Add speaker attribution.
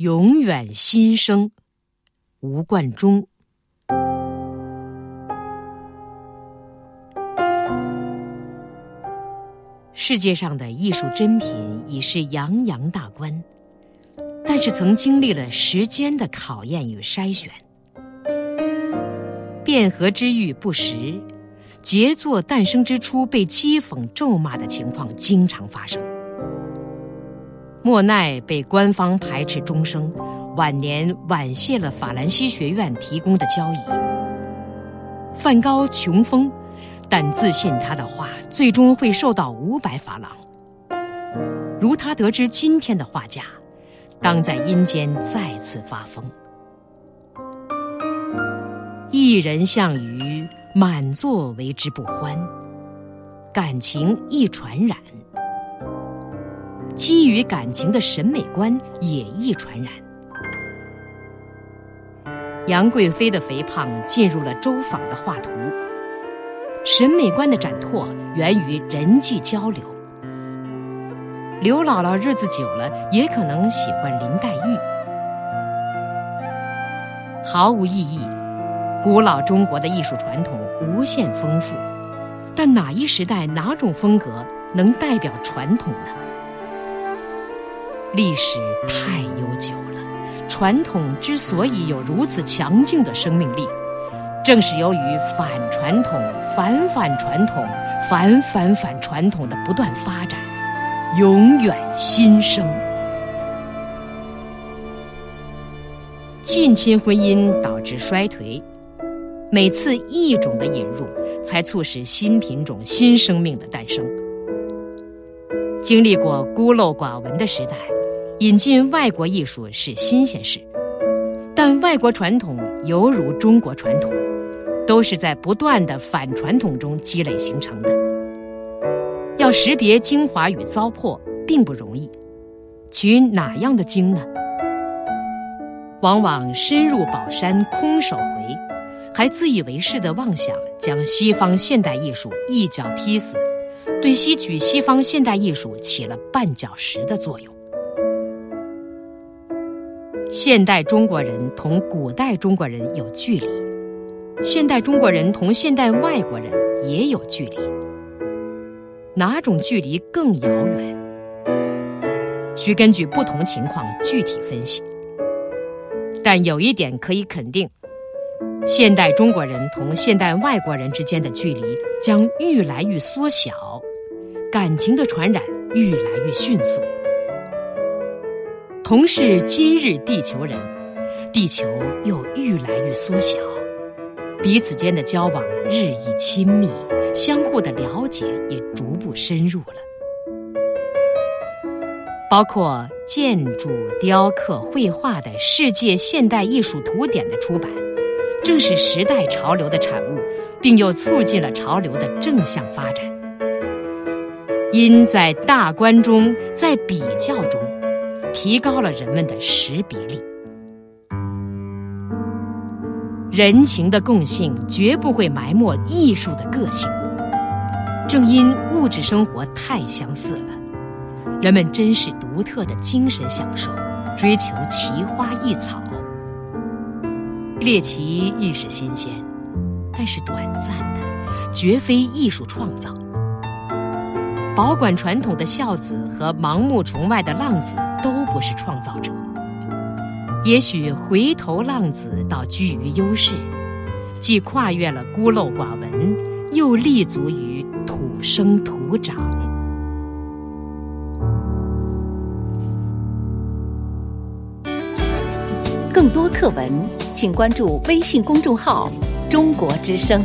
Speaker 1: 永远新生。吴冠中。世界上的艺术珍品已是洋洋大观，但是曾经历了时间的考验与筛选。汴河之玉不实，杰作诞生之初被讥讽咒骂的情况经常发生。莫奈被官方排斥终生，晚年婉谢了法兰西学院提供的交易。梵高穷疯。但自信他的画最终会受到五百法郎。如他得知今天的画价，当在阴间再次发疯。一人项羽，满座为之不欢。感情易传染，基于感情的审美观也易传染。杨贵妃的肥胖进入了周访的画图。审美观的展拓源于人际交流。刘姥姥日子久了，也可能喜欢林黛玉。毫无意义。古老中国的艺术传统无限丰富，但哪一时代哪种风格能代表传统呢？历史太悠久了，传统之所以有如此强劲的生命力。正是由于反传统、反反传统、反反反传统的不断发展，永远新生。近亲婚姻导致衰颓，每次异种的引入，才促使新品种、新生命的诞生。经历过孤陋寡闻的时代，引进外国艺术是新鲜事，但外国传统犹如中国传统。都是在不断的反传统中积累形成的。要识别精华与糟粕并不容易，取哪样的精呢？往往深入宝山空手回，还自以为是的妄想将西方现代艺术一脚踢死，对吸取西方现代艺术起了绊脚石的作用。现代中国人同古代中国人有距离。现代中国人同现代外国人也有距离，哪种距离更遥远？需根据不同情况具体分析。但有一点可以肯定：现代中国人同现代外国人之间的距离将愈来愈缩小，感情的传染愈来愈迅速。同是今日地球人，地球又愈来愈缩小。彼此间的交往日益亲密，相互的了解也逐步深入了。包括建筑、雕刻、绘画的世界现代艺术图典的出版，正是时代潮流的产物，并又促进了潮流的正向发展。因在大观中，在比较中，提高了人们的识别力。人情的共性绝不会埋没艺术的个性。正因物质生活太相似了，人们珍视独特的精神享受，追求奇花异草。猎奇亦是新鲜，但是短暂的，绝非艺术创造。保管传统的孝子和盲目崇拜的浪子都不是创造者。也许回头浪子倒居于优势，既跨越了孤陋寡闻，又立足于土生土长。
Speaker 2: 更多课文，请关注微信公众号“中国之声”。